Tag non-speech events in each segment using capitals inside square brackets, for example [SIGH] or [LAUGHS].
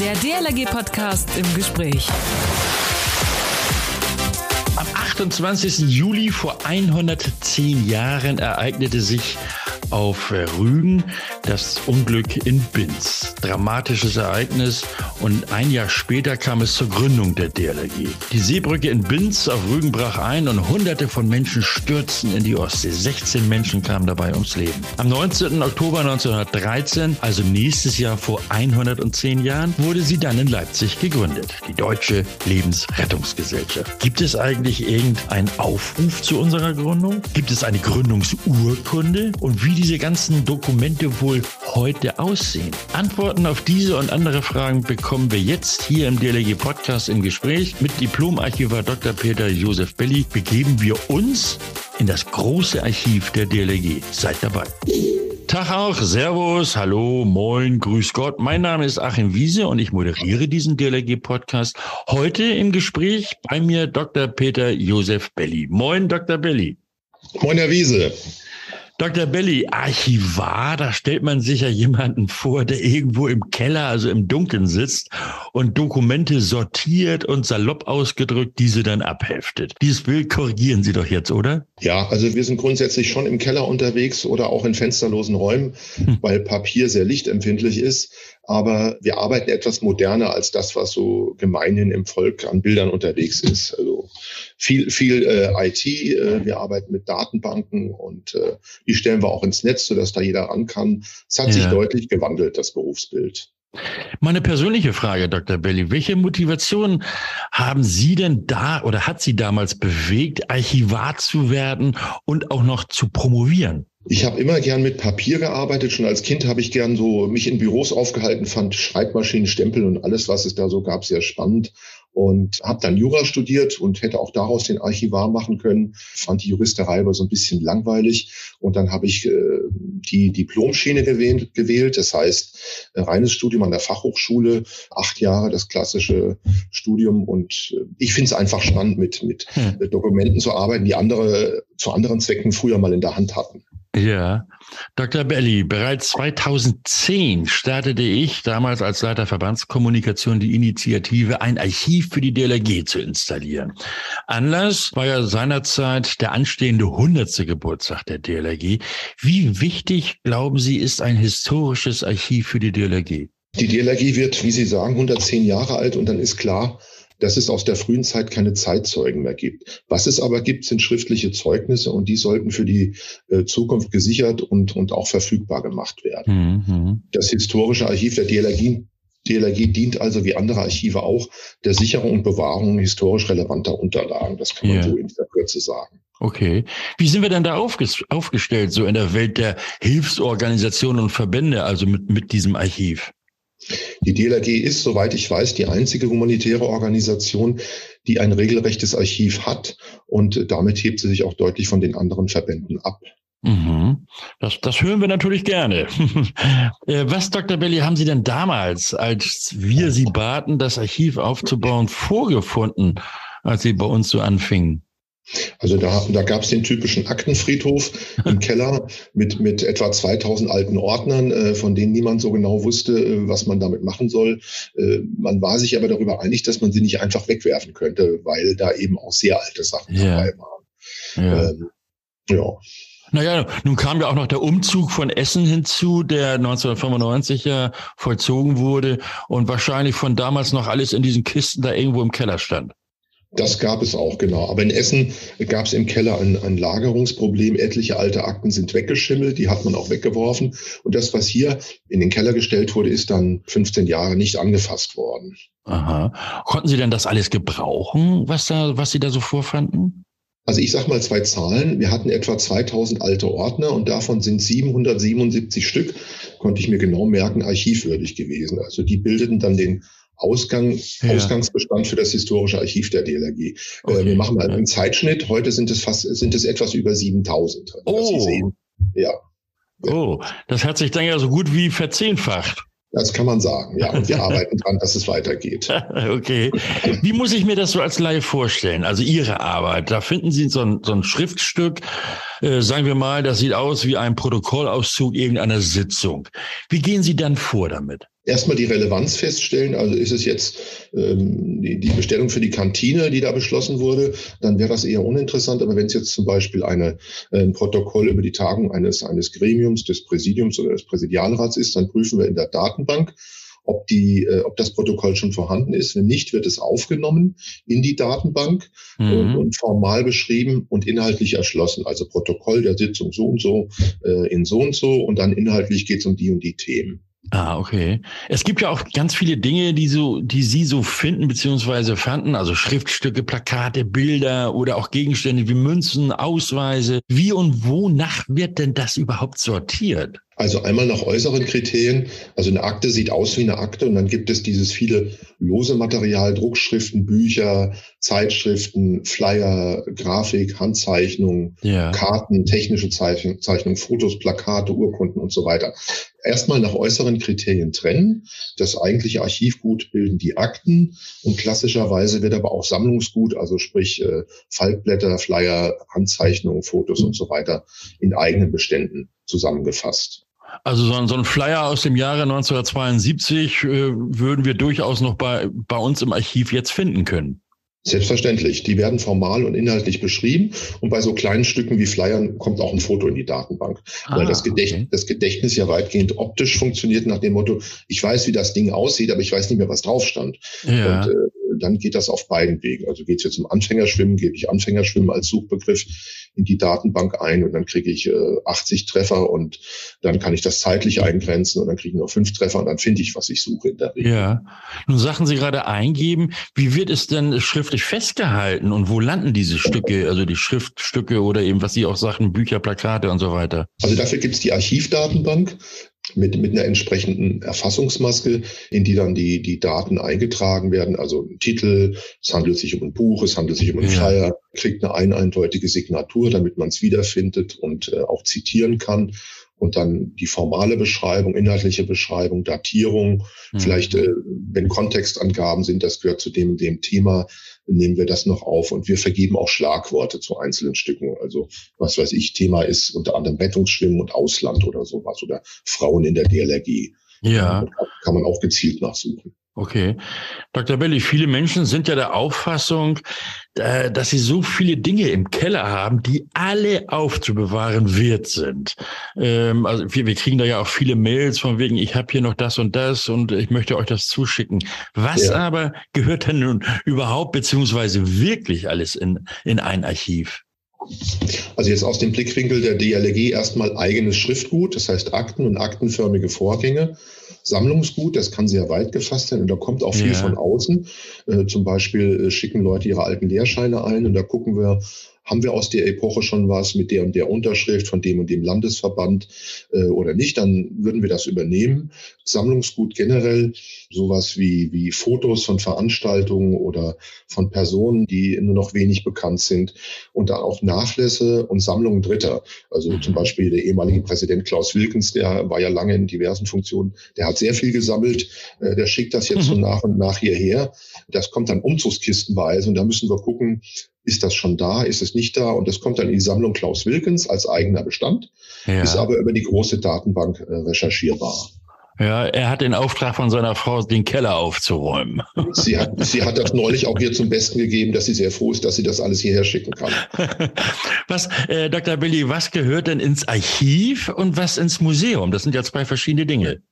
Der DLRG-Podcast im Gespräch. Am 28. Juli vor 110 Jahren ereignete sich auf Rügen das Unglück in Binz. Dramatisches Ereignis und ein Jahr später kam es zur Gründung der DLRG. Die Seebrücke in Binz auf Rügen brach ein und hunderte von Menschen stürzten in die Ostsee. 16 Menschen kamen dabei ums Leben. Am 19. Oktober 1913, also nächstes Jahr vor 110 Jahren, wurde sie dann in Leipzig gegründet. Die Deutsche Lebensrettungsgesellschaft. Gibt es eigentlich irgendeinen Aufruf zu unserer Gründung? Gibt es eine Gründungsurkunde? Und wie diese ganzen Dokumente wohl heute aussehen? Antworten auf diese und andere Fragen bekommen wir jetzt hier im DLG Podcast im Gespräch. Mit Diplomarchivar Dr. Peter Josef Belli begeben wir uns in das große Archiv der DLG. Seid dabei. Tag auch, Servus, Hallo, Moin, Grüß Gott. Mein Name ist Achim Wiese und ich moderiere diesen DLG-Podcast. Heute im Gespräch bei mir Dr. Peter Josef Belli. Moin, Dr. Belli. Moin, Herr Wiese. Dr. Belli, Archivar, da stellt man sich ja jemanden vor, der irgendwo im Keller, also im Dunkeln sitzt und Dokumente sortiert und salopp ausgedrückt diese dann abheftet. Dieses Bild korrigieren Sie doch jetzt, oder? Ja, also wir sind grundsätzlich schon im Keller unterwegs oder auch in fensterlosen Räumen, hm. weil Papier sehr lichtempfindlich ist. Aber wir arbeiten etwas moderner als das, was so gemeinhin im Volk an Bildern unterwegs ist. Also viel, viel äh, IT. Äh, wir arbeiten mit Datenbanken und äh, die stellen wir auch ins Netz, sodass da jeder ran kann. Es hat ja. sich deutlich gewandelt, das Berufsbild. Meine persönliche Frage, Dr. Belli, welche Motivation haben Sie denn da oder hat Sie damals bewegt, Archivar zu werden und auch noch zu promovieren? Ich habe immer gern mit Papier gearbeitet. Schon als Kind habe ich gern so mich in Büros aufgehalten, fand Schreibmaschinen, Stempel und alles, was es da so gab, sehr spannend und habe dann Jura studiert und hätte auch daraus den Archivar machen können. Fand die Juristerei aber so ein bisschen langweilig und dann habe ich äh, die Diplomschiene gewählt, gewählt. Das heißt, äh, reines Studium an der Fachhochschule, acht Jahre das klassische Studium und äh, ich finde es einfach spannend, mit, mit hm. Dokumenten zu arbeiten, die andere zu anderen Zwecken früher mal in der Hand hatten. Ja, Dr. Belli, bereits 2010 startete ich damals als Leiter Verbandskommunikation die Initiative, ein Archiv für die DLRG zu installieren. Anlass war ja seinerzeit der anstehende 100. Geburtstag der DLRG. Wie wichtig, glauben Sie, ist ein historisches Archiv für die DLRG? Die DLRG wird, wie Sie sagen, 110 Jahre alt und dann ist klar, dass es aus der frühen Zeit keine Zeitzeugen mehr gibt. Was es aber gibt, sind schriftliche Zeugnisse und die sollten für die äh, Zukunft gesichert und, und auch verfügbar gemacht werden. Mhm. Das historische Archiv der DLRG DLRG dient also wie andere Archive auch der Sicherung und Bewahrung historisch relevanter Unterlagen. Das kann man yeah. so in der Kürze sagen. Okay. Wie sind wir denn da aufgestellt, so in der Welt der Hilfsorganisationen und Verbände, also mit, mit diesem Archiv? Die DLRG ist, soweit ich weiß, die einzige humanitäre Organisation, die ein regelrechtes Archiv hat und damit hebt sie sich auch deutlich von den anderen Verbänden ab. Mhm. Das, das hören wir natürlich gerne. [LAUGHS] Äh, was, Dr. Belli, haben Sie denn damals, als wir Sie baten, das Archiv aufzubauen, vorgefunden, als Sie bei uns so anfingen? Also da, da gab es den typischen Aktenfriedhof [LAUGHS] im Keller mit, mit etwa 2000 alten Ordnern, äh, von denen niemand so genau wusste, äh, was man damit machen soll. Äh, man war sich aber darüber einig, dass man sie nicht einfach wegwerfen könnte, weil da eben auch sehr alte Sachen ja. dabei waren. Ja. Ähm, ja. Naja, nun kam ja auch noch der Umzug von Essen hinzu, der 1995 ja vollzogen wurde und wahrscheinlich von damals noch alles in diesen Kisten da irgendwo im Keller stand. Das gab es auch, genau. Aber in Essen gab es im Keller ein, ein, Lagerungsproblem. Etliche alte Akten sind weggeschimmelt, die hat man auch weggeworfen. Und das, was hier in den Keller gestellt wurde, ist dann 15 Jahre nicht angefasst worden. Aha. Konnten Sie denn das alles gebrauchen, was da, was Sie da so vorfanden? Also ich sage mal zwei Zahlen. Wir hatten etwa 2000 alte Ordner und davon sind 777 Stück, konnte ich mir genau merken, archivwürdig gewesen. Also die bildeten dann den Ausgang, ja. Ausgangsbestand für das historische Archiv der DLRG. Äh, okay. wir machen mal einen Zeitschnitt. Heute sind es fast, sind es etwas über 7000. Oh. Ja. Oh, das hat sich dann ja so gut wie verzehnfacht. Das kann man sagen, ja. Und wir [LAUGHS] arbeiten dran, dass es weitergeht. [LAUGHS] okay. Wie muss ich mir das so als Laie vorstellen? Also Ihre Arbeit. Da finden Sie so ein, so ein Schriftstück, äh, sagen wir mal, das sieht aus wie ein Protokollauszug irgendeiner Sitzung. Wie gehen Sie dann vor damit? Erstmal die Relevanz feststellen. Also ist es jetzt ähm, die, die Bestellung für die Kantine, die da beschlossen wurde, dann wäre das eher uninteressant. Aber wenn es jetzt zum Beispiel eine, ein Protokoll über die Tagung eines, eines Gremiums, des Präsidiums oder des Präsidialrats ist, dann prüfen wir in der Datenbank, ob, die, äh, ob das Protokoll schon vorhanden ist. Wenn nicht, wird es aufgenommen in die Datenbank mhm. und, und, formal beschrieben und inhaltlich erschlossen. Also Protokoll der Sitzung so und so äh, in so und so und dann inhaltlich geht es um die und die Themen. Ah, okay. Es gibt ja auch ganz viele Dinge, die so, die Sie so finden beziehungsweise fanden, also Schriftstücke, Plakate, Bilder oder auch Gegenstände wie Münzen, Ausweise. Wie und wonach wird denn das überhaupt sortiert? Also einmal nach äußeren Kriterien. Also eine Akte sieht aus wie eine Akte und dann gibt es dieses viele lose Material, Druckschriften, Bücher, Zeitschriften, Flyer, Grafik, Handzeichnungen, ja. Karten, technische Zeichnungen, Fotos, Plakate, Urkunden und so weiter. Erstmal nach äußeren Kriterien trennen. Das eigentliche Archivgut bilden die Akten und klassischerweise wird aber auch Sammlungsgut, also sprich äh, Faltblätter, Flyer, Handzeichnungen, Fotos und so weiter in eigenen Beständen zusammengefasst. Also so ein, so ein Flyer aus dem Jahre 1972 äh, würden wir durchaus noch bei, bei uns im Archiv jetzt finden können. Selbstverständlich. Die werden formal und inhaltlich beschrieben. Und bei so kleinen Stücken wie Flyern kommt auch ein Foto in die Datenbank. Ah, weil das, Gedächt okay. das Gedächtnis ja weitgehend optisch funktioniert nach dem Motto, ich weiß, wie das Ding aussieht, aber ich weiß nicht mehr, was drauf stand. Ja. Und äh, dann geht das auf beiden Wegen. Also geht es jetzt um Anfängerschwimmen, gebe ich Anfängerschwimmen als Suchbegriff in die Datenbank ein und dann kriege ich äh, 80 Treffer und dann kann ich das zeitlich eingrenzen und dann kriege ich noch fünf Treffer und dann finde ich, was ich suche in der Regel. Ja. Nun sagten Sie gerade eingeben. Wie wird es denn schriftlich festgehalten und wo landen diese Stücke, also die Schriftstücke oder eben, was Sie auch sagten, Bücher, Plakate und so weiter? Also dafür gibt es die Archivdatenbank mit, mit einer entsprechenden Erfassungsmaske, in die dann die, die Daten eingetragen werden. Also ein Titel, es handelt sich um ein Buch, es handelt sich um einen Flyer, kriegt eine ein eindeutige Signatur, damit man es wiederfindet und äh, auch zitieren kann. Und dann die formale Beschreibung, inhaltliche Beschreibung, Datierung, mhm. vielleicht, äh, wenn Kontextangaben sind, das gehört zu dem, dem Thema, nehmen wir das noch auf und wir vergeben auch Schlagworte zu einzelnen Stücken. Also was weiß ich, Thema ist unter anderem Rettungsschwimmen und Ausland oder sowas oder Frauen in der DLRG. Ja. Da kann man auch gezielt nachsuchen. Okay. Dr. Belli, viele Menschen sind ja der Auffassung, äh, dass sie so viele Dinge im Keller haben, die alle aufzubewahren wert sind. Ähm, also wir, wir kriegen da ja auch viele Mails von wegen, ich habe hier noch das und das und ich möchte euch das zuschicken. Was ja. aber gehört denn nun überhaupt beziehungsweise wirklich alles in, in ein Archiv? Also jetzt aus dem Blickwinkel der DLG erstmal eigenes Schriftgut, das heißt Akten und aktenförmige Vorgänge. Sammlungsgut, das kann sehr weit gefasst sein und da kommt auch viel ja. von außen. Äh, zum Beispiel äh, schicken Leute ihre alten Lehrscheine ein und da gucken wir, haben wir aus der Epoche schon was mit der und der Unterschrift von dem und dem Landesverband äh, oder nicht, dann würden wir das übernehmen. Sammlungsgut generell, sowas wie, wie Fotos von Veranstaltungen oder von Personen, die nur noch wenig bekannt sind und dann auch Nachlässe und Sammlungen Dritter. Also mhm. zum Beispiel der ehemalige Präsident Klaus Wilkens, der war ja lange in diversen Funktionen, der hat sehr viel gesammelt, äh, der schickt das jetzt mhm. so nach und nach hierher. Das kommt dann umzugskistenweise und da müssen wir gucken, ist das schon da, ist es nicht da? Und das kommt dann in die Sammlung Klaus Wilkens als eigener Bestand, ja. ist aber über die große Datenbank äh, recherchierbar. Ja, er hat den Auftrag von seiner Frau, den Keller aufzuräumen. [LAUGHS] Sie hat, sie hat das neulich auch hier zum Besten gegeben, dass sie sehr froh ist, dass sie das alles hierher schicken kann. [LAUGHS] Was, äh, Dr. Billy, was gehört denn ins Archiv und was ins Museum? Das sind ja zwei verschiedene Dinge.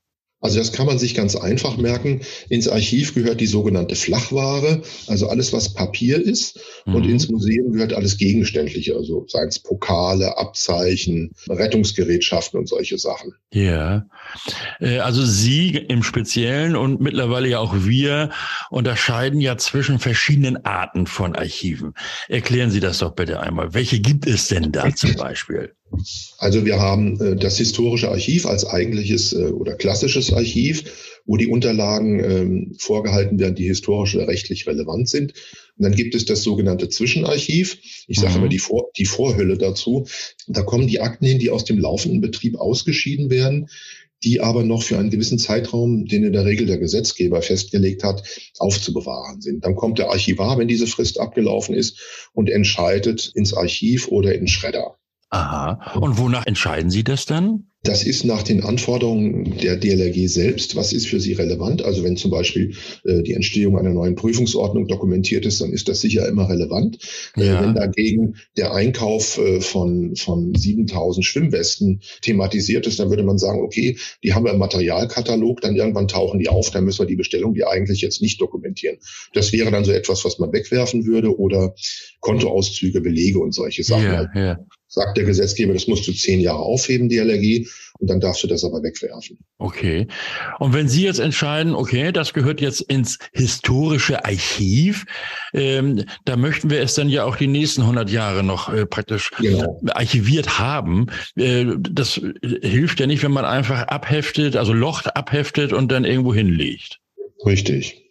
Also das kann man sich ganz einfach merken. Ins Archiv gehört die sogenannte Flachware, also alles, was Papier ist. Mhm. Und ins Museum gehört alles Gegenständliche, also seien es Pokale, Abzeichen, Rettungsgerätschaften und solche Sachen. Ja, äh, also Sie im Speziellen und mittlerweile ja auch wir unterscheiden ja zwischen verschiedenen Arten von Archiven. Erklären Sie das doch bitte einmal. Welche gibt es denn da zum [LAUGHS] Beispiel? Also wir haben äh, das historische Archiv als eigentliches äh, oder klassisches Archiv, wo die Unterlagen ähm, vorgehalten werden, die historisch oder rechtlich relevant sind. Und dann gibt es das sogenannte Zwischenarchiv. Ich sage mhm. immer die, Vor die Vorhülle dazu. Da kommen die Akten hin, die aus dem laufenden Betrieb ausgeschieden werden, die aber noch für einen gewissen Zeitraum, den in der Regel der Gesetzgeber festgelegt hat, aufzubewahren sind. Dann kommt der Archivar, wenn diese Frist abgelaufen ist, und entscheidet ins Archiv oder in Schredder. Aha. Und wonach entscheiden Sie das dann? Das ist nach den Anforderungen der DLRG selbst. Was ist für sie relevant? Also wenn zum Beispiel äh, die Entstehung einer neuen Prüfungsordnung dokumentiert ist, dann ist das sicher immer relevant. Äh, ja. Äh, wenn dagegen der Einkauf äh, von, von 7000 Schwimmwesten thematisiert ist, dann würde man sagen, okay, die haben wir im Materialkatalog, dann irgendwann tauchen die auf, dann müssen wir die Bestellung, die eigentlich jetzt nicht dokumentieren. Das wäre dann so etwas, was man wegwerfen würde oder Kontoauszüge, Belege und solche Sachen. Ja, ja sagt der Gesetzgeber, das musst du zehn Jahre aufheben, die Allergie, und dann darfst du das aber wegwerfen. Okay. Und wenn Sie jetzt entscheiden, okay, das gehört jetzt ins historische Archiv, ähm, da möchten wir es dann ja auch die nächsten 100 Jahre noch äh, praktisch genau. archiviert haben. Äh, das hilft ja nicht, wenn man einfach abheftet, also Loch abheftet und dann irgendwo hinlegt. Richtig.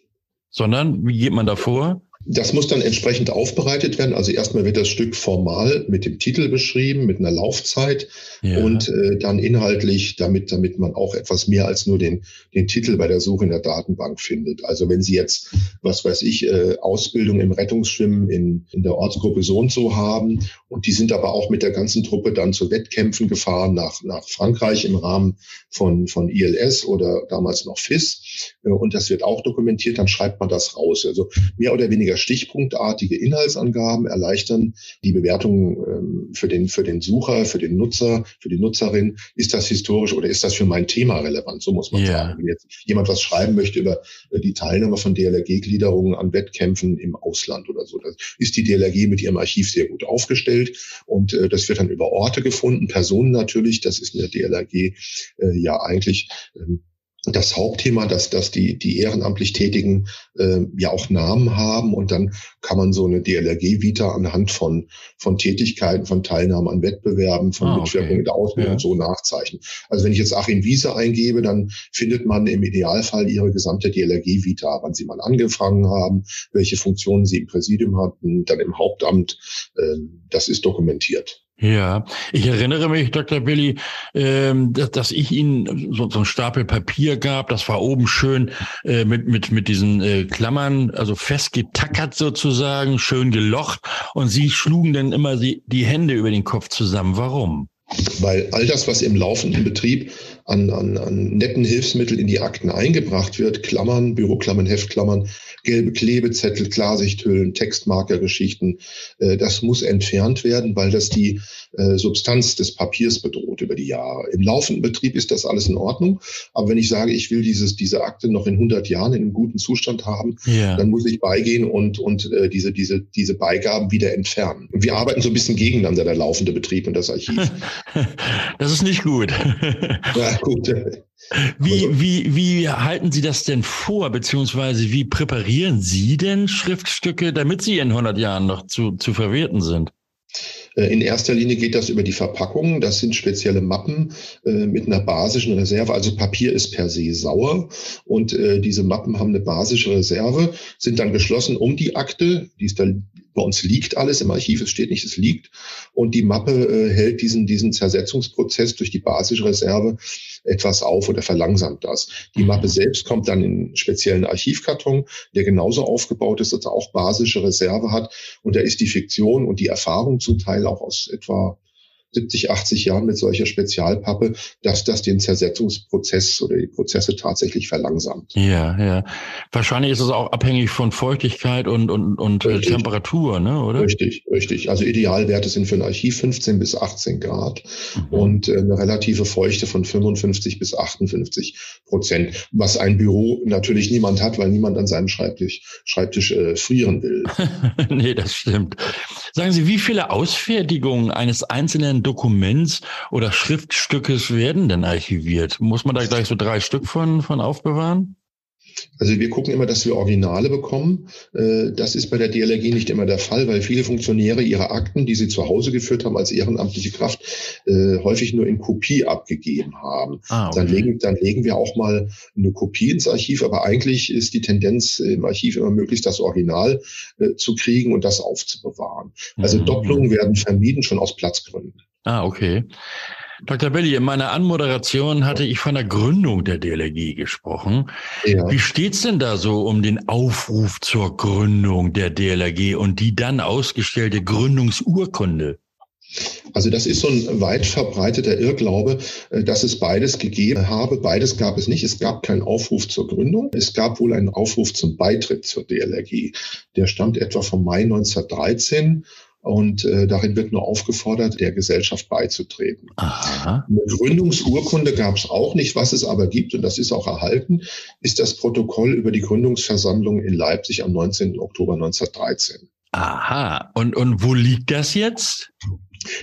Sondern, wie geht man da vor? Das muss dann entsprechend aufbereitet werden. Also erstmal wird das Stück formal mit dem Titel beschrieben, mit einer Laufzeit ja. und äh, dann inhaltlich, damit, damit man auch etwas mehr als nur den, den Titel bei der Suche in der Datenbank findet. Also wenn Sie jetzt, was weiß ich, äh, Ausbildung im Rettungsschwimmen in, in der Ortsgruppe so und so haben und die sind aber auch mit der ganzen Truppe dann zu Wettkämpfen gefahren nach, nach Frankreich im Rahmen von, von ILS oder damals noch FIS äh, und das wird auch dokumentiert, dann schreibt man das raus. Also mehr oder weniger stichpunktartige Inhaltsangaben erleichtern die Bewertung ähm, für den, für den Sucher, für den Nutzer, für die Nutzerin. Ist das historisch oder ist das für mein Thema relevant? So muss man yeah. sagen. Wenn jetzt jemand was schreiben möchte über äh, die Teilnahme von DLRG-Gliederungen an Wettkämpfen im Ausland oder so, dann ist die DLRG mit ihrem Archiv sehr gut aufgestellt und äh, das wird dann über Orte gefunden, Personen natürlich, das ist in der DLRG äh, ja eigentlich ähm, das Hauptthema, dass, dass die, die ehrenamtlich Tätigen äh, ja auch Namen haben und dann kann man so eine DLRG-Vita anhand von, von Tätigkeiten, von Teilnahme an Wettbewerben, von ah, Mitwirkung okay. in der Ausbildung ja. so nachzeichnen. Also wenn ich jetzt Achim Wiese eingebe, dann findet man im Idealfall ihre gesamte DLRG-Vita, wann sie mal angefangen haben, welche Funktionen sie im Präsidium hatten, dann im Hauptamt. Äh, das ist dokumentiert. Ja, ich erinnere mich, Dr. Billy, ähm, dass, ich Ihnen so, so ein Stapel Papier gab. Das war oben schön äh, mit, mit, mit diesen äh, Klammern, also festgetackert sozusagen, schön gelocht. Und Sie schlugen dann immer die, die Hände über den Kopf zusammen. Warum? Weil all das, was im laufenden Betrieb an, an, an netten Hilfsmitteln in die Akten eingebracht wird, Klammern, Büroklammern, Heftklammern, gelbe Klebezettel, Klarsichthüllen, Textmarkergeschichten, äh, das muss entfernt werden, weil das die äh, Substanz des Papiers bedroht über die Jahre. Im laufenden Betrieb ist das alles in Ordnung, aber wenn ich sage, ich will dieses, diese Akte noch in 100 Jahren in einem guten Zustand haben, ja. dann muss ich beigehen und, und äh, diese, diese, diese Beigaben wieder entfernen. wir arbeiten so ein bisschen gegeneinander, der laufende Betrieb und das Archiv. [LAUGHS] Das ist nicht gut. Ja, gut. [LAUGHS] Wie, wie, wie halten Sie das denn vor, beziehungsweise wie präparieren Sie denn Schriftstücke, damit sie in 100 Jahren noch zu, zu verwerten sind? Äh, in erster Linie geht das über die Verpackung. Das sind spezielle Mappen äh, mit einer basischen Reserve. Also Papier ist per se sauer und äh, diese Mappen haben eine basische Reserve, sind dann geschlossen um die Akte. Die ist dann bei uns liegt alles im Archiv, es steht nicht, es liegt. Und die Mappe äh, hält diesen, diesen Zersetzungsprozess durch die basische Reserve etwas auf oder verlangsamt das. Die Mappe mhm. selbst kommt dann in einen speziellen Archivkarton, der genauso aufgebaut ist, dass er auch basische Reserve hat. Und da ist die Fiktion und die Erfahrung zum Teil auch aus etwa 70, 80 Jahren mit solcher Spezialpappe, dass das den Zersetzungsprozess oder die Prozesse tatsächlich verlangsamt. Ja, ja. Wahrscheinlich ist es auch abhängig von Feuchtigkeit und, und, und äh, Temperatur, ne, oder? Richtig, richtig. Also Idealwerte sind für ein Archiv 15 bis 18 Grad mhm. und äh, eine relative Feuchte von 55 bis 58 Prozent, was ein Büro natürlich niemand hat, weil niemand an seinem Schreibtisch, Schreibtisch äh, frieren will. [LAUGHS] nee, das stimmt. Sagen Sie, wie viele Ausfertigungen eines einzelnen Dokuments oder Schriftstückes werden denn archiviert? Muss man da gleich so drei Stück von, von aufbewahren? Also wir gucken immer, dass wir Originale bekommen. Äh, das ist bei der DLRG nicht immer der Fall, weil viele Funktionäre ihre Akten, die sie zu Hause geführt haben als ehrenamtliche Kraft, äh, häufig nur in Kopie abgegeben haben. Ah, okay. dann, legen, dann legen wir auch mal eine Kopie ins Archiv, aber eigentlich ist die Tendenz im Archiv immer möglichst das Original äh, zu kriegen und das aufzubewahren. Also mhm. Doppelungen werden vermieden, schon aus Platzgründen. Ah, okay. Dr. Belli, in meiner Anmoderation hatte ich von der Gründung der DLRG gesprochen. Ja. Wie steht's denn da so um den Aufruf zur Gründung der DLRG und die dann ausgestellte Gründungsurkunde? Also das ist so ein weit verbreiteter Irrglaube, äh, dass es beides gegeben habe. Beides gab es nicht. Es gab keinen Aufruf zur Gründung. Es gab wohl einen Aufruf zum Beitritt zur DLRG. Der stammt etwa vom Mai 1913 und äh, darin wird nur aufgefordert, der Gesellschaft beizutreten. Aha. Eine Gründungsurkunde gab es auch nicht. Was es aber gibt, und das ist auch erhalten, ist das Protokoll über die Gründungsversammlung in Leipzig am 19. Oktober 1913. Aha. Und, und wo liegt das jetzt?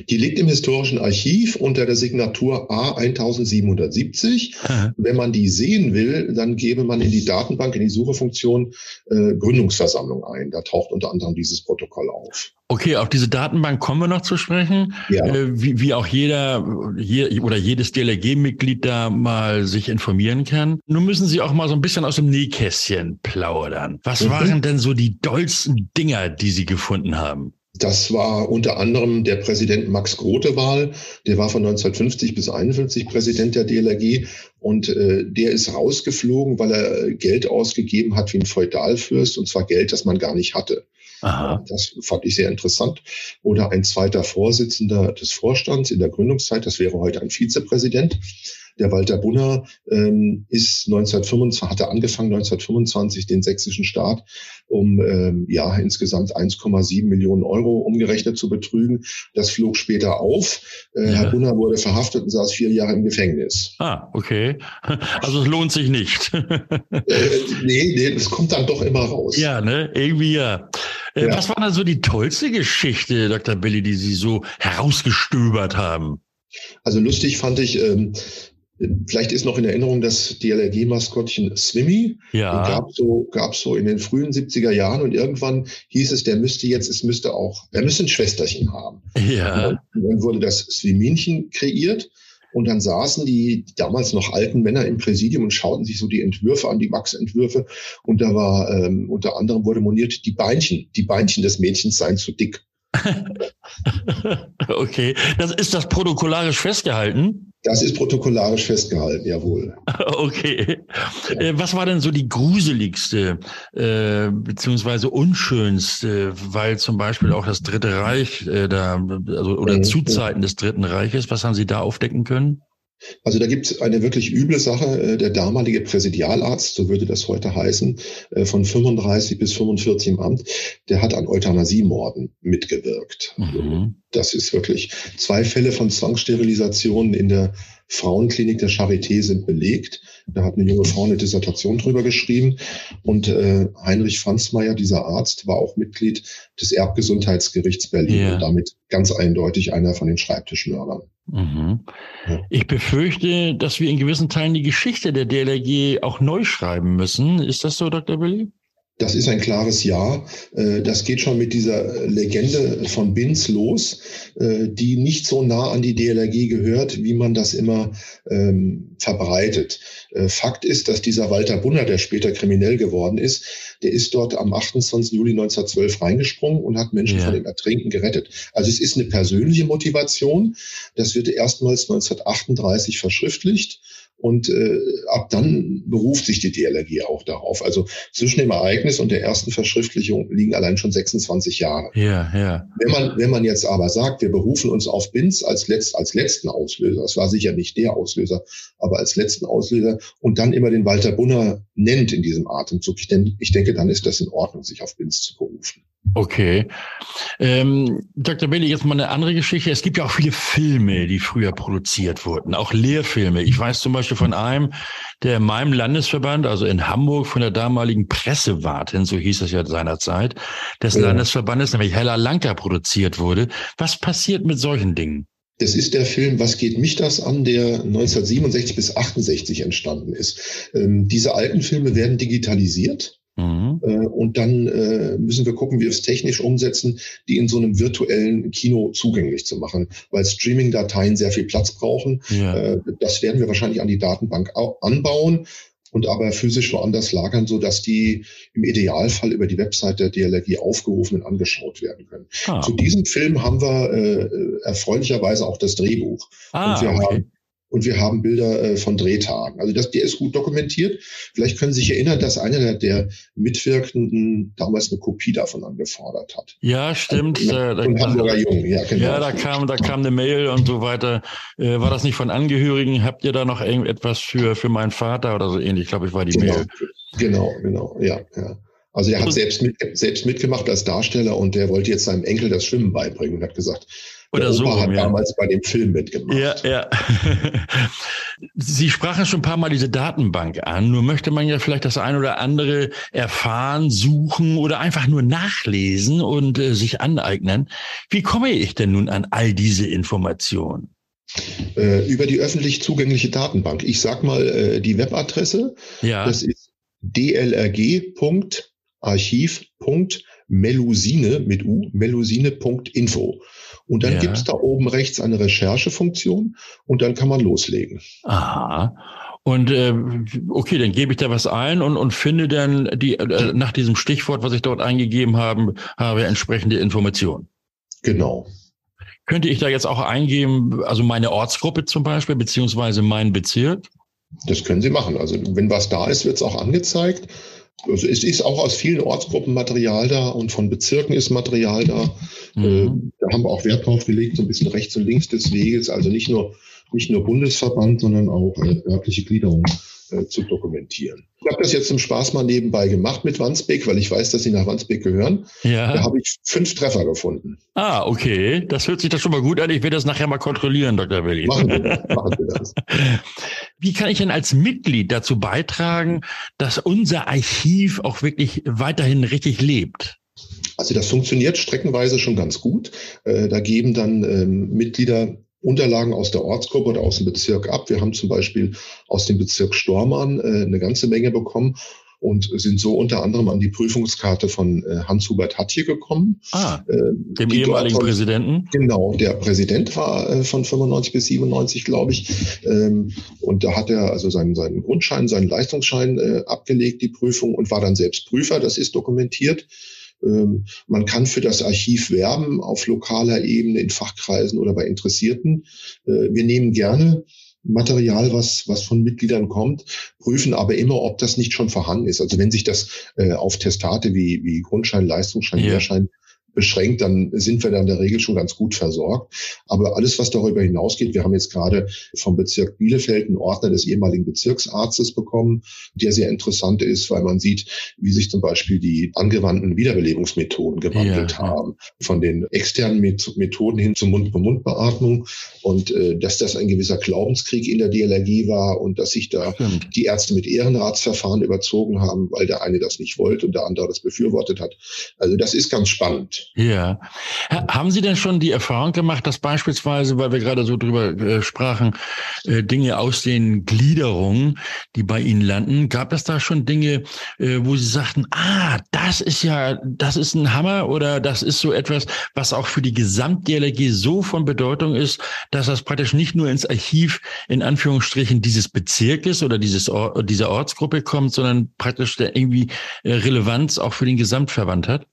Die liegt im historischen Archiv unter der Signatur A1770. Wenn man die sehen will, dann gebe man in die Datenbank, in die Suchefunktion äh, Gründungsversammlung ein. Da taucht unter anderem dieses Protokoll auf. Okay, auf diese Datenbank kommen wir noch zu sprechen. Ja. Äh, wie, wie auch jeder je, oder jedes DLRG-Mitglied da mal sich informieren kann. Nun müssen Sie auch mal so ein bisschen aus dem Nähkästchen plaudern. Was mhm. waren denn so die dollsten Dinger, die Sie gefunden haben? Das war unter anderem der Präsident Max Grotewahl, der war von 1950 bis 51 Präsident der DLRG und äh, der ist rausgeflogen, weil er Geld ausgegeben hat wie ein Feudalfürst und zwar Geld, das man gar nicht hatte. Aha. Das fand ich sehr interessant. Oder ein zweiter Vorsitzender des Vorstands in der Gründungszeit, das wäre heute ein Vizepräsident. Der Walter Bunner ähm, ist 1925, hatte angefangen 1925 den sächsischen Staat um ähm, ja insgesamt 1,7 Millionen Euro umgerechnet zu betrügen. Das flog später auf. Äh, ja. Herr Bunner wurde verhaftet und saß vier Jahre im Gefängnis. Ah, okay. [LAUGHS] Also es lohnt sich nicht. [LAUGHS] äh, nee, nee, das kommt dann doch immer raus. Ja, ne? Irgendwie ja. Äh, ja. Was war dann so die tollste Geschichte, Dr. Billy, die Sie so herausgestöbert haben? Also lustig fand ich, ähm, Vielleicht ist noch in Erinnerung das DLRG-Maskottchen Swimmy. Ja. Gab so, gab so in den frühen 70er Jahren und irgendwann hieß es, der müsste jetzt, es müsste auch, er müsste ein Schwesterchen haben. Ja. Und dann wurde das Swiminchen kreiert. Und dann saßen die damals noch alten Männer im Präsidium und schauten sich so die Entwürfe an, die Max-Entwürfe. Und da war ähm, unter anderem wurde moniert, die Beinchen, die Beinchen des Mädchens seien zu dick. [LAUGHS] okay, das ist das protokollarisch festgehalten? Das ist protokollarisch festgehalten, jawohl. [LAUGHS] Okay. Ja. Äh, was war denn so die gruseligste äh, beziehungsweise unschönste, weil zum Beispiel auch das Dritte Reich äh, da also oder mhm. zu Zeiten des Dritten Reiches, was haben Sie da aufdecken können? Also da gibt es eine wirklich üble Sache. Äh, der damalige Präsidialarzt, so würde das heute heißen, äh, von 35 bis 45 im Amt, der hat an Euthanasiemorden mitgewirkt. Mhm. Das ist wirklich zwei Fälle von Zwangssterilisationen in der Frauenklinik der Charité sind belegt. Da hat eine junge Frau eine Dissertation drüber geschrieben. Und äh, Heinrich Franzmeier, dieser Arzt, war auch Mitglied des Erbgesundheitsgerichts Berlin yeah. und damit ganz eindeutig einer von den Schreibtischmördern. Mhm. Ich befürchte, dass wir in gewissen Teilen die Geschichte der DLRG auch neu schreiben müssen. Ist das so, Dr. Billy? Das ist ein klares Ja. Äh, das geht schon mit dieser Legende von Binz los, äh, die nicht so nah an die DLRG gehört, wie man das immer ähm, verbreitet. Äh, Fakt ist, dass dieser Walter Bunner, der später kriminell geworden ist, der ist dort am 28. Juli 1912 reingesprungen und hat Menschen ja. von dem Ertrinken gerettet. Also es ist eine persönliche Motivation. Das wird erstmals 1938 verschriftlicht. Und äh, ab dann beruft sich die DLRG auch darauf. Also zwischen dem Ereignis und der ersten Verschriftlichung liegen allein schon 26 Jahre. Ja, ja. Wenn man, wenn man jetzt aber sagt, wir berufen uns auf BINS als, letzt, als letzten Auslöser, das war sicher nicht der Auslöser, aber als letzten Auslöser und dann immer den Walter Bunner nennt in diesem Atemzug, ich, denke, ich denke, dann ist das in Ordnung, sich auf BINS zu berufen. Okay. Ähm, Dr. Bailey, jetzt mal eine andere Geschichte. Es gibt ja auch viele Filme, die früher produziert wurden, auch Lehrfilme. Ich weiß zum Beispiel von einem, der in meinem Landesverband, also in Hamburg, von der damaligen Pressewartin, so hieß es ja seinerzeit, des ja. Landesverbandes, nämlich Hella Lanka, produziert wurde. Was passiert mit solchen Dingen? Das ist der Film Was geht mich das an, der 1967 bis 68 entstanden ist. Ähm, diese alten Filme werden digitalisiert Mhm. Äh, und dann äh, müssen wir gucken, wie wir es technisch umsetzen, die in so einem virtuellen Kino zugänglich zu machen, weil Streaming-Dateien sehr viel Platz brauchen. Ja. Äh, das werden wir wahrscheinlich an die Datenbank anbauen und aber physisch woanders lagern, so dass die im Idealfall über die Website der DLRG aufgerufen und angeschaut werden können. Ah. Zu diesem Film haben wir äh, erfreulicherweise auch das Drehbuch. Ah, und wir okay. haben und wir haben Bilder äh, von Drehtagen. Also das, der ist gut dokumentiert. Vielleicht können Sie sich erinnern, dass einer der Mitwirkenden damals eine Kopie davon angefordert hat. Ja, stimmt. Und, äh, da, und Hamburger Jung, ja, genau. Ja, da kam, da kam eine Mail und so weiter. Äh, war das nicht von Angehörigen? Habt ihr da noch irgendetwas für, für meinen Vater oder so ähnlich? Glaube ich, war die genau, Mail. Genau, genau, ja, ja. Also er hat selbst, mit, selbst mitgemacht als Darsteller und der wollte jetzt seinem Enkel das Schwimmen beibringen und hat gesagt, oder so. hat ja. damals bei dem Film mitgemacht. Ja, ja. [LAUGHS] Sie sprachen schon ein paar Mal diese Datenbank an. Nur möchte man ja vielleicht das ein oder andere erfahren, suchen oder einfach nur nachlesen und äh, sich aneignen. Wie komme ich denn nun an all diese Informationen? Äh, über die öffentlich zugängliche Datenbank. Ich sag mal äh, die Webadresse. Ja. Das ist dlrg.archiv.melusine mit u, melusine.info. Und dann ja. gibt es da oben rechts eine Recherchefunktion und dann kann man loslegen. Aha. Und äh, okay, dann gebe ich da was ein und, und finde dann die äh, nach diesem Stichwort, was ich dort eingegeben habe, habe entsprechende Informationen. Genau. Könnte ich da jetzt auch eingeben, also meine Ortsgruppe zum Beispiel, beziehungsweise meinen Bezirk? Das können Sie machen. Also wenn was da ist, wird es auch angezeigt. Also es ist auch aus vielen Ortsgruppen Material da und von Bezirken ist Material da. Mhm. Äh, da haben wir auch Wert drauf gelegt, so ein bisschen rechts und links des Weges. Also nicht nur, nicht nur Bundesverband, sondern auch äh, örtliche Gliederung äh, zu dokumentieren. Ich habe das jetzt zum Spaß mal nebenbei gemacht mit Wandsbek, weil ich weiß, dass Sie nach Wandsbek gehören. Ja. Da habe ich fünf Treffer gefunden. Ah, okay. Das hört sich doch schon mal gut an. Ich werde das nachher mal kontrollieren, Dr. Willi. Machen wir, machen wir das. [LAUGHS] Wie kann ich denn als Mitglied dazu beitragen, dass unser Archiv auch wirklich weiterhin richtig lebt? Also das funktioniert streckenweise schon ganz gut. Äh, da geben dann ähm, Mitglieder Unterlagen aus der Ortsgruppe oder aus dem Bezirk ab. Wir haben zum Beispiel aus dem Bezirk Stormann äh, eine ganze Menge bekommen und sind so unter anderem an die Prüfungskarte von äh, Hans-Hubert Hatje gekommen. Ah, äh, dem ehemaligen dort, Präsidenten? Genau, der Präsident war äh, von 95 bis 97, glaube ich. Ähm, und da hat er also seinen, seinen Grundschein, seinen Leistungsschein abgelegt, die Prüfung, und war dann selbst Prüfer. Das ist dokumentiert. Ähm, man kann für das Archiv werben auf lokaler Ebene, in Fachkreisen oder bei Interessierten. Wir nehmen gerne Material, was, was von Mitgliedern kommt, prüfen aber immer, ob das nicht schon vorhanden ist. Also wenn sich das äh, auf Testate wie, wie Grundschein, Leistungsschein, ja. Beschränkt, dann sind wir da in der Regel schon ganz gut versorgt. Aber alles, was darüber hinausgeht, wir haben jetzt gerade vom Bezirk Bielefeld einen Ordner des ehemaligen Bezirksarztes bekommen, der sehr interessant ist, weil man sieht, wie sich zum Beispiel die angewandten Wiederbelebungsmethoden gewandelt ja. haben. Von den externen Methoden hin zur Mund-zu-Mund-Beatmung und äh, dass das ein gewisser Glaubenskrieg in der DLRG war und dass sich da Stimmt. die Ärzte mit Ehrenratsverfahren überzogen haben, weil der eine das nicht wollte und der andere das befürwortet hat. Also das ist ganz spannend. Ja. Haben Sie denn schon die Erfahrung gemacht, dass beispielsweise, weil wir gerade so drüber äh, sprachen, äh, Dinge aus den Gliederungen, die bei Ihnen landen, gab es da schon Dinge, äh, wo Sie sagten, ah, das ist ja, das ist ein Hammer oder das ist so etwas, was auch für die Gesamtdialogie so von Bedeutung ist, dass das praktisch nicht nur ins Archiv in Anführungsstrichen dieses Bezirkes oder dieses Or dieser Ortsgruppe kommt, sondern praktisch der irgendwie äh, Relevanz auch für den Gesamtverband hat?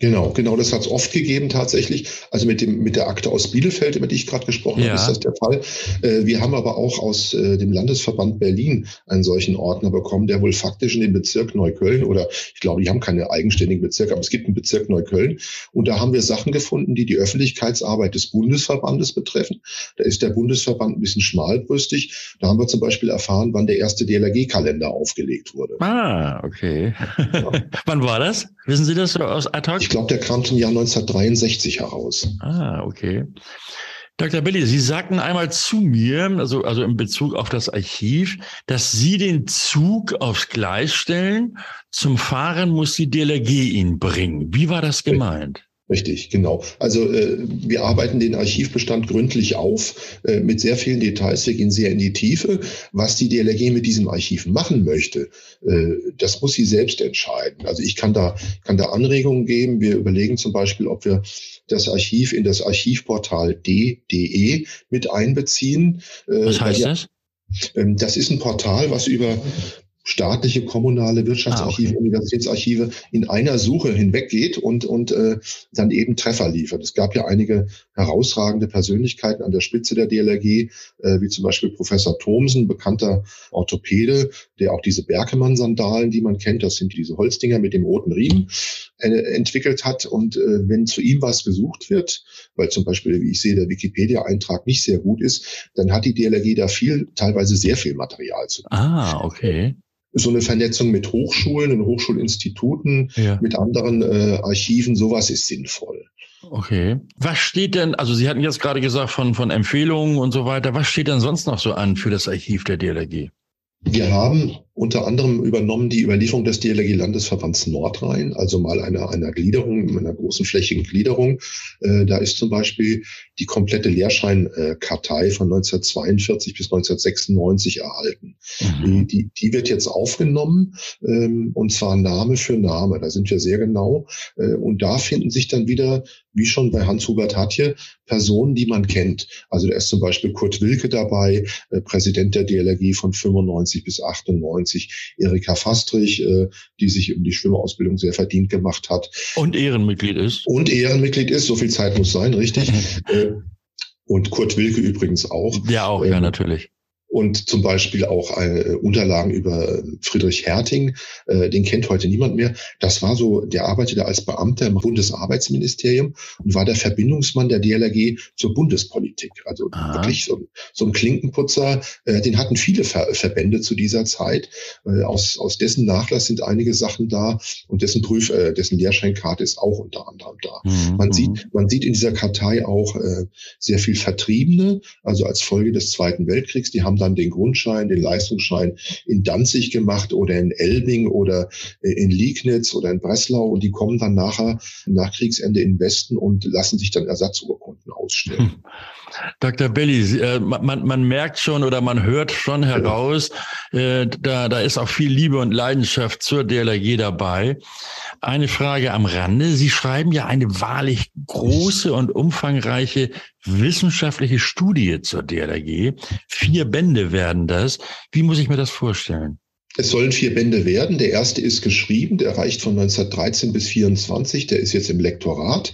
Genau, genau, das hat es oft gegeben tatsächlich. Also mit dem mit der Akte aus Bielefeld, über die ich gerade gesprochen ja. habe, ist das der Fall. Äh, wir haben aber auch aus äh, dem Landesverband Berlin einen solchen Ordner bekommen, der wohl faktisch in dem Bezirk Neukölln oder ich glaube, die haben keine eigenständigen Bezirke, aber es gibt einen Bezirk Neukölln und da haben wir Sachen gefunden, die die Öffentlichkeitsarbeit des Bundesverbandes betreffen. Da ist der Bundesverband ein bisschen schmalbrüstig. Da haben wir zum Beispiel erfahren, wann der erste DLRG-Kalender aufgelegt wurde. Ah, okay. Ja. [LAUGHS] wann war das? Wissen Sie das aus ad hoc? Ich glaube, der kam zum Jahr 1963 heraus. Ah, okay. Dr. Billy, Sie sagten einmal zu mir, also, also in Bezug auf das Archiv, dass Sie den Zug aufs Gleis stellen. Zum Fahren muss die DLRG ihn bringen. Wie war das gemeint? Richtig, genau. Also äh, wir arbeiten den Archivbestand gründlich auf äh, mit sehr vielen Details. Wir gehen sehr in die Tiefe. Was die DLRG mit diesem Archiv machen möchte, äh, das muss sie selbst entscheiden. Also ich kann da, kann da Anregungen geben. Wir überlegen zum Beispiel, ob wir das Archiv in das Archivportal d.de mit einbeziehen. Äh, was heißt das? Ähm, das ist ein Portal, was über staatliche, kommunale Wirtschaftsarchive, ah, okay. Universitätsarchive in einer Suche hinweggeht und, und äh, dann eben Treffer liefert. Es gab ja einige herausragende Persönlichkeiten an der Spitze der DLRG, äh, wie zum Beispiel Professor Thomsen, bekannter Orthopäde, der auch diese Berkemann-Sandalen, die man kennt, das sind diese Holzdinger mit dem roten Riemen, äh, entwickelt hat. Und äh, wenn zu ihm was gesucht wird, weil zum Beispiel, wie ich sehe, der Wikipedia-Eintrag nicht sehr gut ist, dann hat die DLRG da viel, teilweise sehr viel Material zu. Ah, okay so eine Vernetzung mit Hochschulen und Hochschulinstituten, ja. mit anderen äh, Archiven, sowas ist sinnvoll. Okay. Was steht denn, also Sie hatten jetzt gerade gesagt von, von Empfehlungen und so weiter, was steht denn sonst noch so an für das Archiv der DLRG? Wir haben unter anderem übernommen die Überlieferung des DLRG Landesverbands Nordrhein, also mal einer, einer Gliederung, einer großen flächigen Gliederung. Äh, da ist zum Beispiel die komplette Lehrscheinkartei von 1942 bis 1996 erhalten. Mhm. Die, die wird jetzt aufgenommen, ähm, und zwar Name für Name. Da sind wir sehr genau. Äh, und da finden sich dann wieder, wie schon bei Hans-Hubert Hatje, Personen, die man kennt. Also da ist zum Beispiel Kurt Wilke dabei, äh, Präsident der DLRG von 95 bis 98. 1990 Erika Fastrich, äh, die sich um die Schwimmausbildung sehr verdient gemacht hat. Und Ehrenmitglied ist. Und Ehrenmitglied ist, so viel Zeit muss sein, richtig. [LAUGHS] Äh, und Kurt Wilke übrigens auch. Ja, auch, ja, ähm, natürlich und zum Beispiel auch äh, Unterlagen über Friedrich Herting, äh, den kennt heute niemand mehr. Das war so, der arbeitete als Beamter im Bundesarbeitsministerium und war der Verbindungsmann der DLRG zur Bundespolitik. Also Aha. wirklich so, so, ein Klinkenputzer, äh, den hatten viele Ver Verbände zu dieser Zeit. Äh, aus, aus dessen Nachlass sind einige Sachen da und dessen Prüf, äh, dessen Lehrscheinkarte ist auch unter anderem da. Mhm. Man sieht, mhm. man sieht in dieser Kartei auch äh, sehr viel Vertriebene, also als Folge des Zweiten Weltkriegs, die haben dann den Grundschein, den Leistungsschein in Danzig gemacht oder in Elbing oder äh, in Liegnitz oder in Breslau und die kommen dann nachher nach Kriegsende in den Westen und lassen sich dann Ersatzurkunden ausstellen. Hm. Dr. Belli, äh, man, man merkt schon oder man hört schon heraus, äh, da, da ist auch viel Liebe und Leidenschaft zur DLRG dabei. Eine Frage am Rande. Sie schreiben ja eine wahrlich große und umfangreiche wissenschaftliche Studie zur DLRG. Vier Bände werden das. Wie muss ich mir das vorstellen? Es sollen vier Bände werden. Der erste ist geschrieben, der reicht von 1913 bis 24. Der ist jetzt im Lektorat.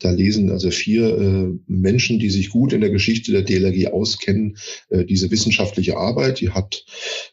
Da lesen also vier äh, Menschen, die sich gut in der Geschichte der DLRG auskennen, äh, diese wissenschaftliche Arbeit. Die hat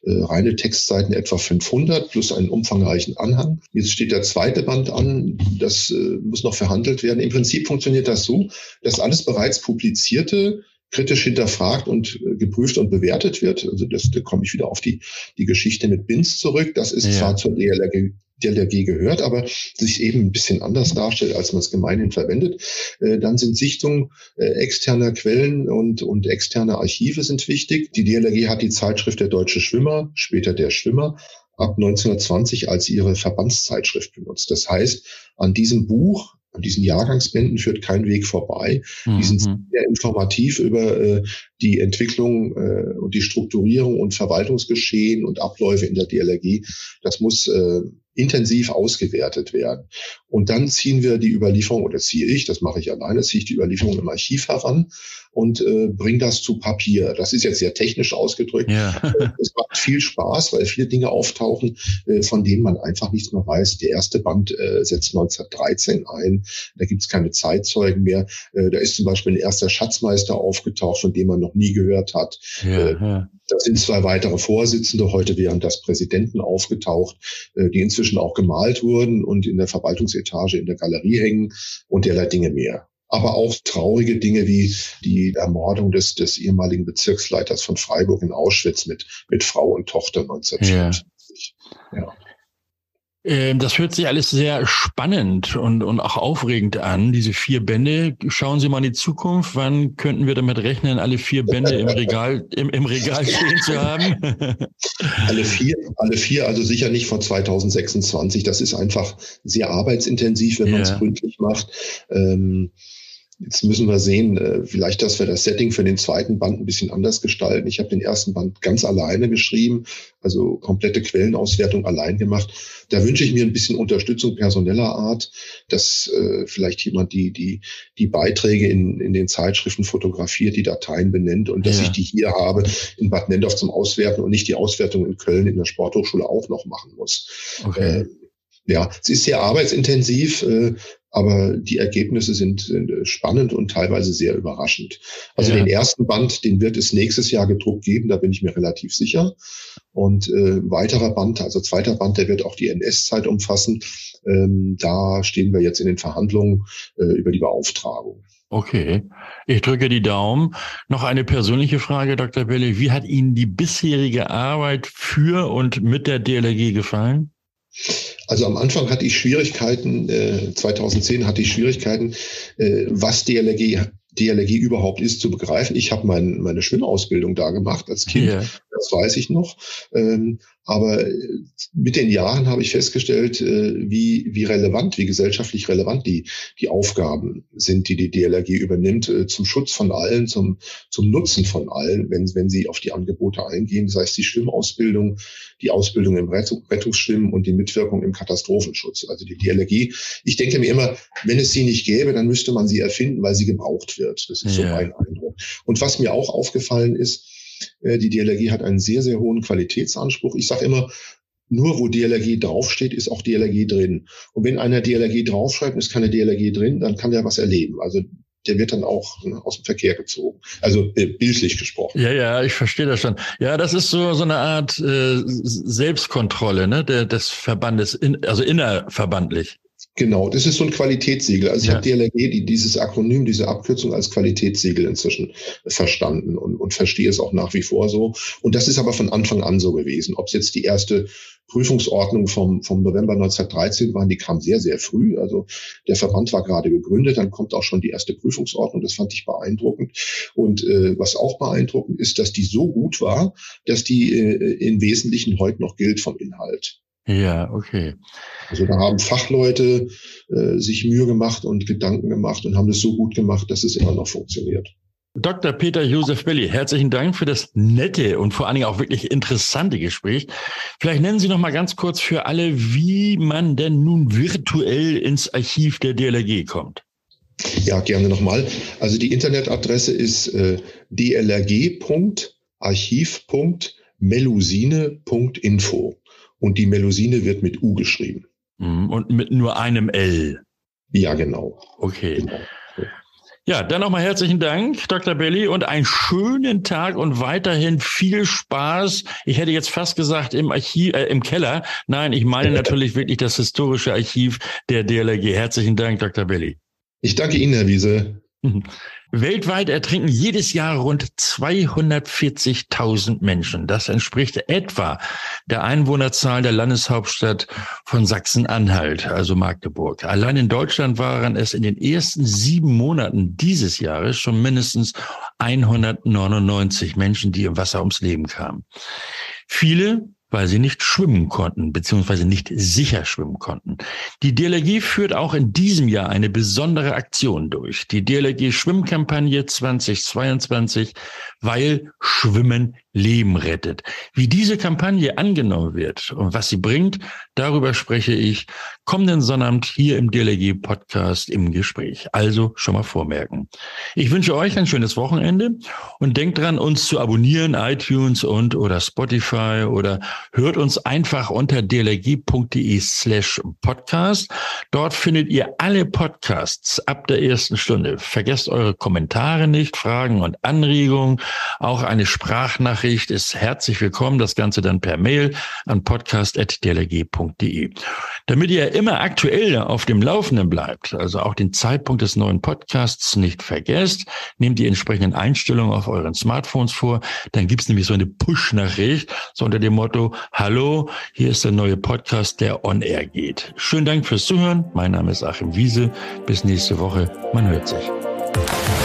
äh, reine Textseiten etwa 500 plus einen umfangreichen Anhang. Jetzt steht der zweite Band an. Das äh, muss noch verhandelt werden. Im Prinzip funktioniert das so, dass alles bereits publizierte kritisch hinterfragt und äh, geprüft und bewertet wird. Also das, da komme ich wieder auf die, die Geschichte mit Binz zurück. Das ist ja. zwar zur DLRG DLRG gehört, aber sich eben ein bisschen anders darstellt, als man es gemeinhin verwendet. Äh, dann sind Sichtungen äh, externer Quellen und, und externe Archive sind wichtig. Die DLRG hat die Zeitschrift Der Deutsche Schwimmer, später Der Schwimmer, ab 1920 als ihre Verbandszeitschrift benutzt. Das heißt, an diesem Buch an diesen Jahrgangsbänden führt kein Weg vorbei. Mhm. Die sind mhm. sehr informativ über äh, die Entwicklung äh, und die Strukturierung und Verwaltungsgeschehen und Abläufe in der DLRG. Das muss äh, intensiv ausgewertet werden. Und dann ziehen wir die Überlieferung, oder ziehe ich, das mache ich alleine, ziehe ich die Überlieferung im Archiv heran und äh, bringe das zu Papier. Das ist jetzt sehr technisch ausgedrückt. Ja. es macht viel Spaß, weil viele Dinge auftauchen, äh, von denen man einfach nichts mehr weiß. Der erste Band äh, setzt 1913 ein. Da gibt es keine Zeitzeugen mehr. Äh, da ist zum Beispiel ein erster Schatzmeister aufgetaucht, von dem man noch nie gehört hat. Ja, äh, ja. Da sind zwei weitere Vorsitzende heute während das Präsidenten aufgetaucht, äh, die inzwischen auch gemalt wurden und in der Verwaltungsetage in der Galerie hängen und derlei Dinge mehr. Aber auch traurige Dinge wie die Ermordung des, des ehemaligen Bezirksleiters von Freiburg in Auschwitz mit, mit Frau und Tochter 1950. Ja. ja. Ähm, das hört sich alles sehr spannend und, und auch aufregend an, diese vier Bände. Schauen Sie mal in die Zukunft. Wann könnten wir damit rechnen, alle vier Bände im Regal, im, im Regal [LAUGHS] stehen zu haben? [LAUGHS] alle vier, alle vier, also sicher nicht vor 2026. Das ist einfach sehr arbeitsintensiv, wenn man es gründlich macht. Ähm, Jetzt müssen wir sehen, äh, vielleicht, dass wir das Setting für den zweiten Band ein bisschen anders gestalten. Ich habe den ersten Band ganz alleine geschrieben, also komplette Quellenauswertung allein gemacht. Da wünsche ich mir ein bisschen Unterstützung personeller Art, dass äh, vielleicht jemand die, die, die Beiträge in, in den Zeitschriften fotografiert, die Dateien benennt und dass ja. ich die hier habe in Bad Nendorf zum Auswerten und nicht die Auswertung in Köln in der Sporthochschule auch noch machen muss. Okay. Äh, ja, es ist sehr arbeitsintensiv, äh, aber die Ergebnisse sind, sind spannend und teilweise sehr überraschend. Also ja. den ersten Band, den wird es nächstes Jahr gedruckt geben, da bin ich mir relativ sicher. Und äh, weiterer Band, also zweiter Band, der wird auch die NS-Zeit umfassen. Ähm, da stehen wir jetzt in den Verhandlungen äh, über die Beauftragung. Okay, ich drücke die Daumen. Noch eine persönliche Frage, Dr. Belli. Wie hat Ihnen die bisherige Arbeit für und mit der DLRG gefallen? Also am Anfang hatte ich Schwierigkeiten, äh, 2010 hatte ich Schwierigkeiten, äh, was DLRG, DLRG überhaupt ist, zu begreifen. Ich habe mein, meine Schwimmausbildung da gemacht als Kind, yeah. das weiß ich noch. Ähm, aber äh, mit den Jahren habe ich festgestellt, äh, wie, wie relevant, wie gesellschaftlich relevant die, die Aufgaben sind, die die DLRG übernimmt, äh, zum Schutz von allen, zum, zum Nutzen von allen, wenn, wenn sie auf die Angebote eingehen. Das heißt, die Schwimmausbildung, die Ausbildung im Rettungsschwimmen und die Mitwirkung im Katastrophenschutz. Also die DLRG. Ich denke mir immer, wenn es sie nicht gäbe, dann müsste man sie erfinden, weil sie gebraucht wird. Das ist ja. so mein Eindruck. Und was mir auch aufgefallen ist, die DLRG hat einen sehr, sehr hohen Qualitätsanspruch. Ich sage immer, nur wo DLRG draufsteht, ist auch DLRG drin. Und wenn einer DLRG draufschreibt ist keine DLRG drin, dann kann der was erleben. Also der wird dann auch ne, aus dem Verkehr gezogen. Also äh, bildlich gesprochen. Ja, ja, ich verstehe das schon. Ja, das ist so so eine Art äh, Selbstkontrolle ne, der, des Verbandes, in, also innerverbandlich. Genau, das ist so ein Qualitätssiegel. Also ich ja. habe DLRG, die, dieses Akronym, diese Abkürzung als Qualitätssiegel inzwischen verstanden und, und verstehe es auch nach wie vor so. Und das ist aber von Anfang an so gewesen. Ob es jetzt die erste Prüfungsordnung vom, vom November 1913 waren, die kam sehr, sehr früh. Also der Verband war gerade gegründet, dann kommt auch schon die erste Prüfungsordnung. Das fand ich beeindruckend. Und äh, was auch beeindruckend ist, dass die so gut war, dass die äh, im Wesentlichen heute noch gilt vom Inhalt. Ja, okay. Also da haben Fachleute äh, sich Mühe gemacht und Gedanken gemacht und haben das so gut gemacht, dass es immer noch funktioniert. Dr. Peter Josef Belli, herzlichen Dank für das nette und vor allen Dingen auch wirklich interessante Gespräch. Vielleicht nennen Sie noch mal ganz kurz für alle, wie man denn nun virtuell ins Archiv der DLRG kommt. Ja, gerne nochmal. Also die Internetadresse ist äh, dlrg.archiv.melusine.info und die Melusine wird mit U geschrieben. Mhm, und mit nur einem L. Ja, genau. Okay. Genau. Ja, dann nochmal herzlichen Dank, Dr. Belli, und einen schönen Tag und weiterhin viel Spaß. Ich hätte jetzt fast gesagt im Archiv, äh, im Keller. Nein, ich meine [LAUGHS] natürlich wirklich das historische Archiv der DLRG. Herzlichen Dank, Dr. Belli. Ich danke Ihnen, Herr Wiese. [LAUGHS] Weltweit ertrinken jedes Jahr rund 240.000 Menschen. Das entspricht etwa der Einwohnerzahl der Landeshauptstadt von Sachsen-Anhalt, also Magdeburg. Allein in Deutschland waren es in den ersten sieben Monaten dieses Jahres schon mindestens 199 Menschen, die im Wasser ums Leben kamen. Viele weil sie nicht schwimmen konnten, beziehungsweise nicht sicher schwimmen konnten. Die DLRG führt auch in diesem Jahr eine besondere Aktion durch. Die DLRG Schwimmkampagne 2022, weil Schwimmen Leben rettet. Wie diese Kampagne angenommen wird und was sie bringt, darüber spreche ich kommenden Sonnabend hier im DLRG Podcast im Gespräch. Also schon mal vormerken. Ich wünsche euch ein schönes Wochenende und denkt dran, uns zu abonnieren, iTunes und oder Spotify oder hört uns einfach unter dlrg.de slash podcast. Dort findet ihr alle Podcasts ab der ersten Stunde. Vergesst eure Kommentare nicht, Fragen und Anregungen, auch eine Sprachnachricht Nachricht ist herzlich willkommen. Das Ganze dann per Mail an podcast.dlg.de. Damit ihr immer aktuell auf dem Laufenden bleibt, also auch den Zeitpunkt des neuen Podcasts nicht vergesst, nehmt die entsprechenden Einstellungen auf euren Smartphones vor. Dann gibt's nämlich so eine Push-Nachricht, so unter dem Motto, hallo, hier ist der neue Podcast, der on air geht. Schönen Dank fürs Zuhören. Mein Name ist Achim Wiese. Bis nächste Woche. Man hört sich.